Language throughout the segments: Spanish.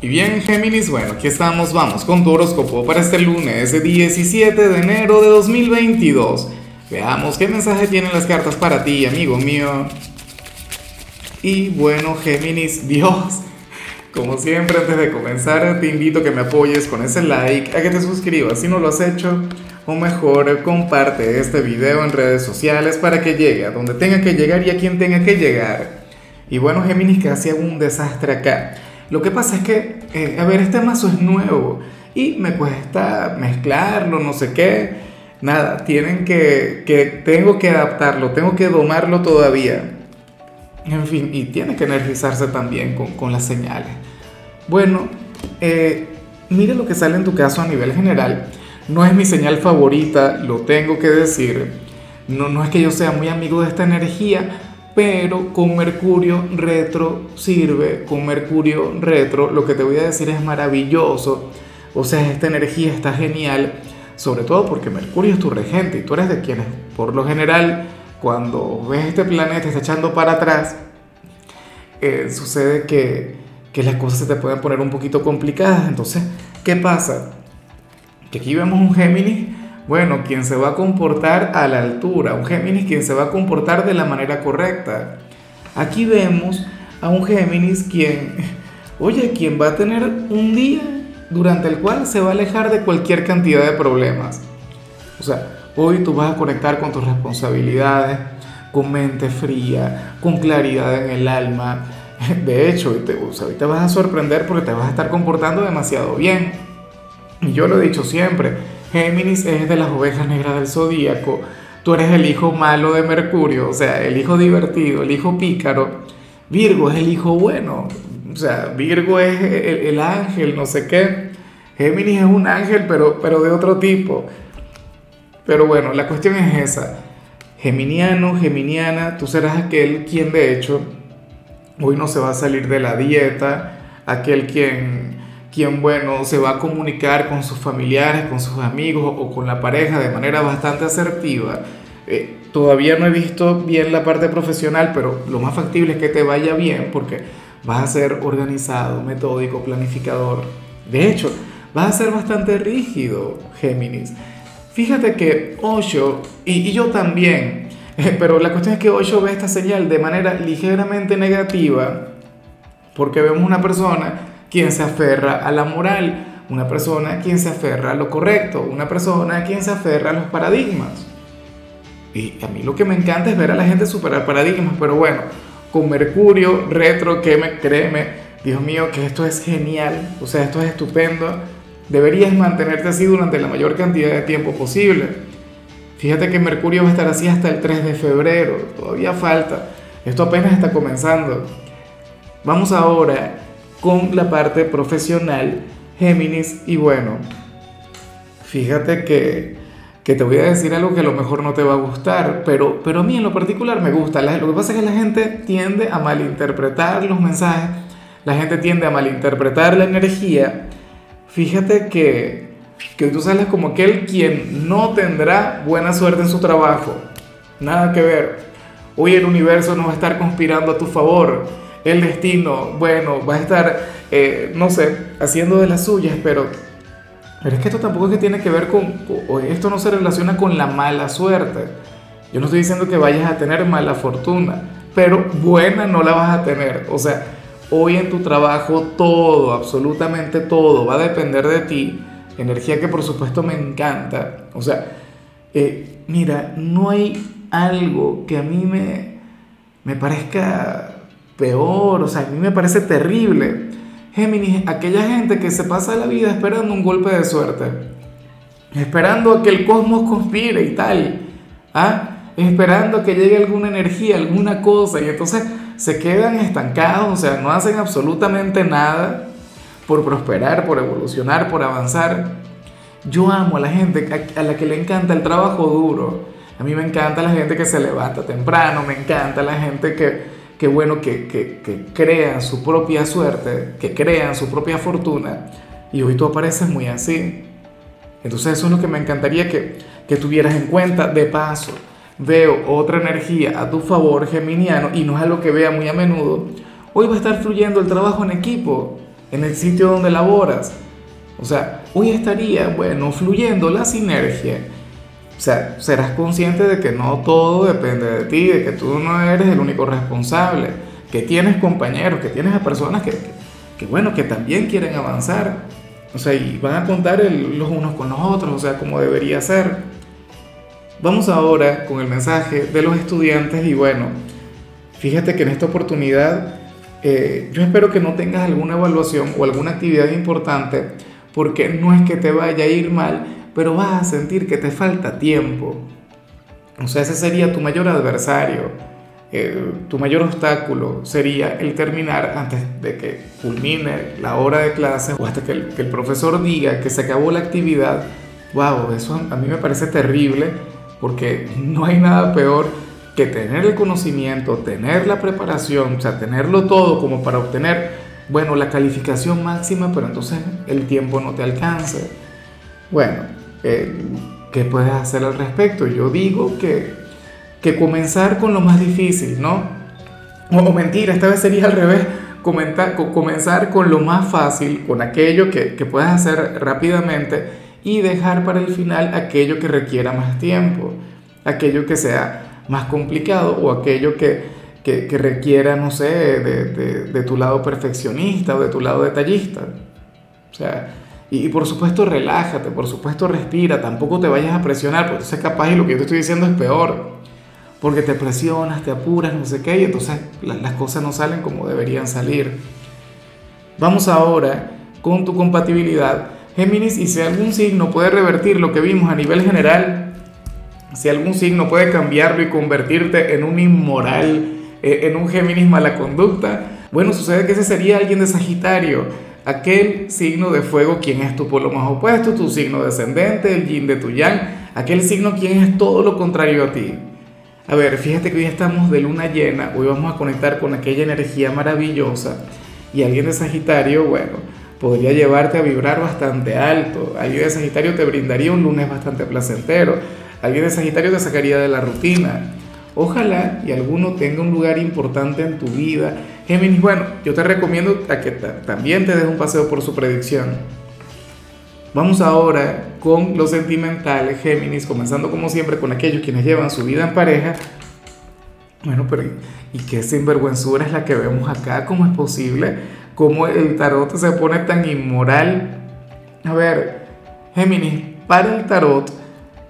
Y bien, Géminis, bueno, aquí estamos, vamos con tu horóscopo para este lunes 17 de enero de 2022. Veamos qué mensaje tienen las cartas para ti, amigo mío. Y bueno, Géminis, Dios, como siempre antes de comenzar te invito a que me apoyes con ese like, a que te suscribas si no lo has hecho, o mejor comparte este video en redes sociales para que llegue a donde tenga que llegar y a quien tenga que llegar. Y bueno, Géminis, casi hago un desastre acá. Lo que pasa es que, eh, a ver, este mazo es nuevo y me cuesta mezclarlo, no sé qué. Nada, tienen que, que tengo que adaptarlo, tengo que domarlo todavía. En fin, y tiene que energizarse también con, con las señales. Bueno, eh, mire lo que sale en tu caso a nivel general. No es mi señal favorita, lo tengo que decir. No, no es que yo sea muy amigo de esta energía, pero con Mercurio retro sirve, con Mercurio retro lo que te voy a decir es maravilloso, o sea, esta energía está genial, sobre todo porque Mercurio es tu regente y tú eres de quienes, por lo general, cuando ves este planeta está echando para atrás, eh, sucede que, que las cosas se te pueden poner un poquito complicadas, entonces, ¿qué pasa? Que aquí vemos un Géminis bueno, quien se va a comportar a la altura, un Géminis quien se va a comportar de la manera correcta. Aquí vemos a un Géminis quien, oye, quien va a tener un día durante el cual se va a alejar de cualquier cantidad de problemas. O sea, hoy tú vas a conectar con tus responsabilidades, con mente fría, con claridad en el alma. De hecho, te, o te vas a sorprender porque te vas a estar comportando demasiado bien. Y yo lo he dicho siempre, Géminis es de las ovejas negras del zodíaco. Tú eres el hijo malo de Mercurio, o sea, el hijo divertido, el hijo pícaro. Virgo es el hijo bueno, o sea, Virgo es el, ángel, no sé qué. Géminis es un ángel, pero, pero de otro tipo. Pero bueno, la cuestión es esa. Geminiano, geminiana, tú serás aquel quien de hecho hoy no se va a salir de la dieta, aquel quien quien, bueno, se va a comunicar con sus familiares, con sus amigos o con la pareja de manera bastante asertiva. Eh, todavía no he visto bien la parte profesional, pero lo más factible es que te vaya bien porque vas a ser organizado, metódico, planificador. De hecho, vas a ser bastante rígido, Géminis. Fíjate que Osho, y, yo también, pero la cuestión es que Osho ve esta señal de manera ligeramente negativa porque vemos una persona quien se aferra a la moral, una persona quien se aferra a lo correcto, una persona quien se aferra a los paradigmas. Y a mí lo que me encanta es ver a la gente superar paradigmas, pero bueno, con Mercurio retro, que me, créeme, Dios mío, que esto es genial, o sea, esto es estupendo. Deberías mantenerte así durante la mayor cantidad de tiempo posible. Fíjate que Mercurio va a estar así hasta el 3 de febrero, todavía falta. Esto apenas está comenzando. Vamos ahora con la parte profesional Géminis y bueno, fíjate que, que, te voy a decir algo que a lo mejor no te va a gustar, pero, pero a mí en lo particular me gusta. lo que pasa es que la gente tiende a malinterpretar los mensajes, la gente tiende a malinterpretar la energía. Fíjate que, que tú sales como aquel quien no tendrá buena suerte en su trabajo. Nada que ver. Hoy el universo no va a estar conspirando a tu favor el destino, bueno, va a estar, eh, no sé, haciendo de las suyas, pero, pero es que esto tampoco es que tiene que ver con, esto no se relaciona con la mala suerte. Yo no estoy diciendo que vayas a tener mala fortuna, pero buena no la vas a tener. O sea, hoy en tu trabajo todo, absolutamente todo, va a depender de ti. Energía que por supuesto me encanta. O sea, eh, mira, no hay algo que a mí me, me parezca peor, o sea, a mí me parece terrible. Géminis, aquella gente que se pasa la vida esperando un golpe de suerte, esperando a que el cosmos conspire y tal, ¿ah? esperando que llegue alguna energía, alguna cosa, y entonces se quedan estancados, o sea, no hacen absolutamente nada por prosperar, por evolucionar, por avanzar. Yo amo a la gente a la que le encanta el trabajo duro. A mí me encanta la gente que se levanta temprano, me encanta la gente que, qué bueno que, que, crean su propia suerte, que crean su propia fortuna, y hoy tú apareces muy así. Entonces eso es lo que me encantaría que, que tuvieras en cuenta. De paso, veo otra energía a tu favor, geminiano, y no es algo que vea muy a menudo. Hoy va a estar fluyendo el trabajo en equipo. en el sitio donde laboras. O sea, hoy estaría, bueno, fluyendo la sinergia. O sea, serás consciente de que no todo depende de ti, de que tú no eres el único responsable, que tienes compañeros, que tienes a personas que, que, bueno, que también quieren avanzar. O sea, y van a contar los unos con los otros, o sea, como debería ser. Vamos ahora con el mensaje de los estudiantes y bueno, fíjate que en esta oportunidad eh, yo espero que no tengas alguna evaluación o alguna actividad importante porque no es que te vaya a ir mal, pero vas a sentir que te falta tiempo. O sea, ese sería tu mayor adversario, eh, tu mayor obstáculo sería el terminar antes de que culmine la hora de clase o hasta que el, que el profesor diga que se acabó la actividad. Wow, eso a mí me parece terrible porque no hay nada peor que tener el conocimiento, tener la preparación, o sea, tenerlo todo como para obtener, bueno, la calificación máxima, pero entonces el tiempo no te alcanza. Bueno, eh, ¿qué puedes hacer al respecto? Yo digo que, que comenzar con lo más difícil, ¿no? O, mentira, esta vez sería al revés, comentar, comenzar con lo más fácil, con aquello que, que puedes hacer rápidamente y dejar para el final aquello que requiera más tiempo, aquello que sea más complicado o aquello que, que, requiera, no sé, de, de, tu lado perfeccionista o de tu lado detallista. O sea, y, por supuesto relájate, por supuesto respira, tampoco te vayas a presionar, porque entonces capaz y lo que yo te estoy diciendo es peor, porque te presionas, te apuras, no sé qué, y entonces las cosas no salen como deberían salir. Vamos ahora con tu compatibilidad Géminis, y si algún signo puede revertir lo que vimos a nivel general, si algún signo puede cambiarlo y convertirte en un inmoral, eh, en un Géminis mala conducta, bueno, sucede que ese sería alguien de Sagitario, aquel signo de fuego quien es tu polo más opuesto, tu signo descendente, el yin de tu yang, aquel signo quien es todo lo contrario a ti. A ver, fíjate que hoy estamos de luna llena, hoy vamos a conectar con aquella energía maravillosa y alguien de Sagitario, bueno, podría llevarte a vibrar bastante alto. Alguien de Sagitario te brindaría un lunes bastante placentero. Alguien de Sagitario te sacaría de la rutina. Ojalá y alguno tenga un lugar importante en tu vida. Géminis, bueno, yo te recomiendo que también te des un paseo por su predicción. Vamos ahora con los sentimentales, Géminis, comenzando como siempre con aquellos quienes llevan su vida en pareja. Bueno, pero ¿y qué sinvergüenzura es la que vemos acá? ¿Cómo es posible? cómo el tarot se pone tan inmoral. A ver, Géminis, para el tarot,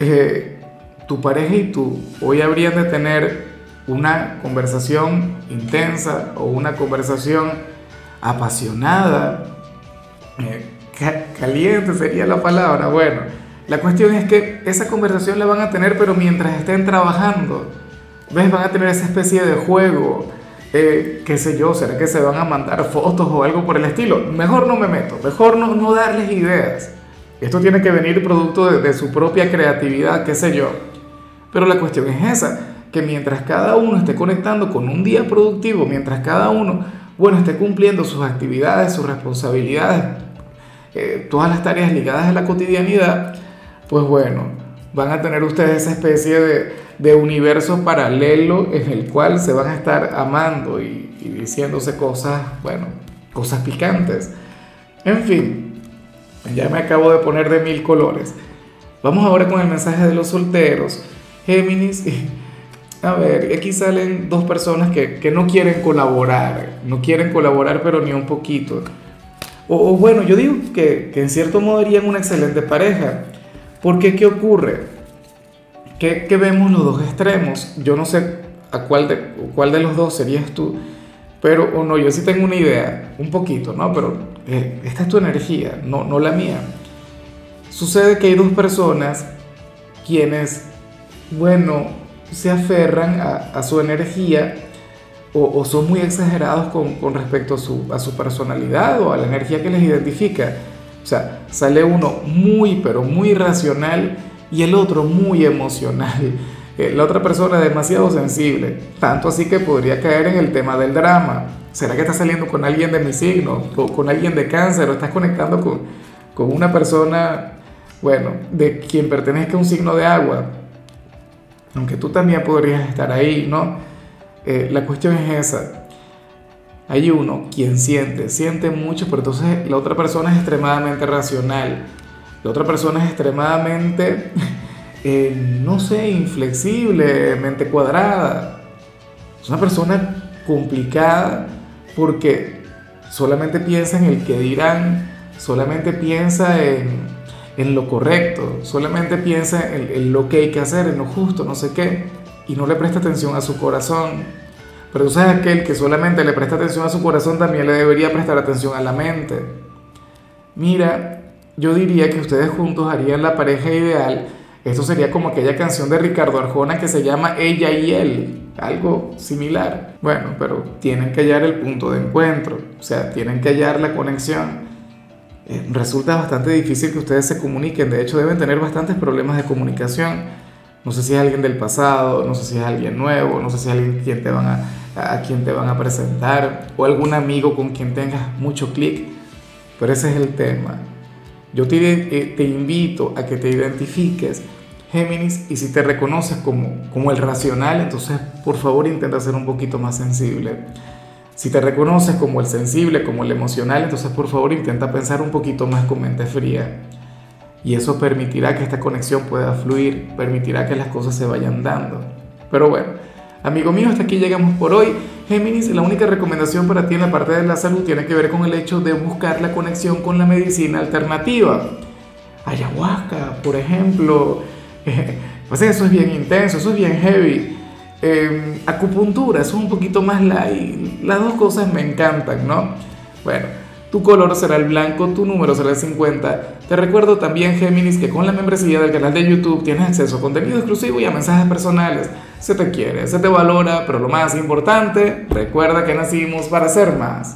eh, tu pareja y tú hoy habrían de tener una conversación intensa o una conversación apasionada, eh, caliente sería la palabra. Bueno, la cuestión es que esa conversación la van a tener, pero mientras estén trabajando, ¿ves? Van a tener esa especie de juego eh, qué sé yo, será que se van a mandar fotos o algo por el estilo. Mejor no me meto, mejor no, no darles ideas. Esto tiene que venir producto de, de su propia creatividad, qué sé yo. Pero la cuestión es esa, que mientras cada uno esté conectando con un día productivo, mientras cada uno, bueno, esté cumpliendo sus actividades, sus responsabilidades, eh, todas las tareas ligadas a la cotidianidad, pues bueno, van a tener ustedes esa especie de, de universo paralelo en el cual se van a estar amando y, diciéndose cosas, bueno, cosas picantes. En fin, ya me acabo de poner de mil colores. Vamos ahora con el mensaje de los solteros. Géminis, a ver, aquí salen dos personas que, que no quieren colaborar, no quieren colaborar pero ni un poquito. O, bueno, yo digo que, que, en cierto modo harían una excelente pareja. Porque ¿qué ocurre? ¿Qué, vemos los dos extremos? Yo no sé a cuál de, cuál de los dos serías tú, pero o no, yo sí tengo una idea, un poquito, ¿no? Pero eh, esta es tu energía, no, no la mía. Sucede que hay dos personas quienes, bueno, se aferran a, su energía o, son muy exagerados con, con respecto a su, a su personalidad o a la energía que les identifica. O sea, sale uno muy, pero muy racional y el otro muy emocional. Eh, la otra persona demasiado sensible, tanto así que podría caer en el tema del drama. ¿Será que estás saliendo con alguien de mi signo o con alguien de cáncer o estás conectando con, con una persona, bueno, de quien pertenezca a un signo de agua? Aunque tú también podrías estar ahí, ¿no? Eh, la cuestión es esa. hay uno quien siente, siente mucho, pero entonces la otra persona es extremadamente racional. La otra persona es extremadamente, eh, no sé, inflexible, mente cuadrada. Es una persona complicada porque solamente piensa en el que dirán, solamente piensa en, en lo correcto, solamente piensa en, lo que hay que hacer, en lo justo, no sé qué, y no le presta atención a su corazón. Pero tú sabes aquel que solamente le presta atención a su corazón también le debería prestar atención a la mente. Mira, yo diría que ustedes juntos harían la pareja ideal. Esto sería como aquella canción de Ricardo Arjona que se llama Ella y él, algo similar. Bueno, pero tienen que hallar el punto de encuentro, o sea, tienen que hallar la conexión. Eh, resulta bastante difícil que ustedes se comuniquen, de hecho deben tener bastantes problemas de comunicación. No sé si es alguien del pasado, no sé si es alguien nuevo, no sé si es alguien quien te van a, a quien te van a presentar o algún amigo con quien tengas mucho clic, pero ese es el tema. Yo te, eh, te invito a que te identifiques, Géminis, y si te reconoces como, como el racional, entonces por favor intenta ser un poquito más sensible. Si te reconoces como el sensible, como el emocional, entonces por favor intenta pensar un poquito más con mente fría. Y eso permitirá que esta conexión pueda fluir, permitirá que las cosas se vayan dando. Pero bueno, Amigo mío, hasta aquí llegamos por hoy. Géminis, la única recomendación para ti en la parte de la salud tiene que ver con el hecho de buscar la conexión con la medicina alternativa. Ayahuasca, por ejemplo. pues eso es bien intenso, eso es bien heavy. Em, acupuntura, es un poquito más light. Las dos cosas me encantan, ¿no? Bueno. Tu color será el blanco, tu número será el 50. Te recuerdo también, Géminis, que con la membresía del canal de YouTube tienes acceso a contenido exclusivo y a mensajes personales. Se te quiere, se te valora, pero lo más importante, recuerda que nacimos para ser más.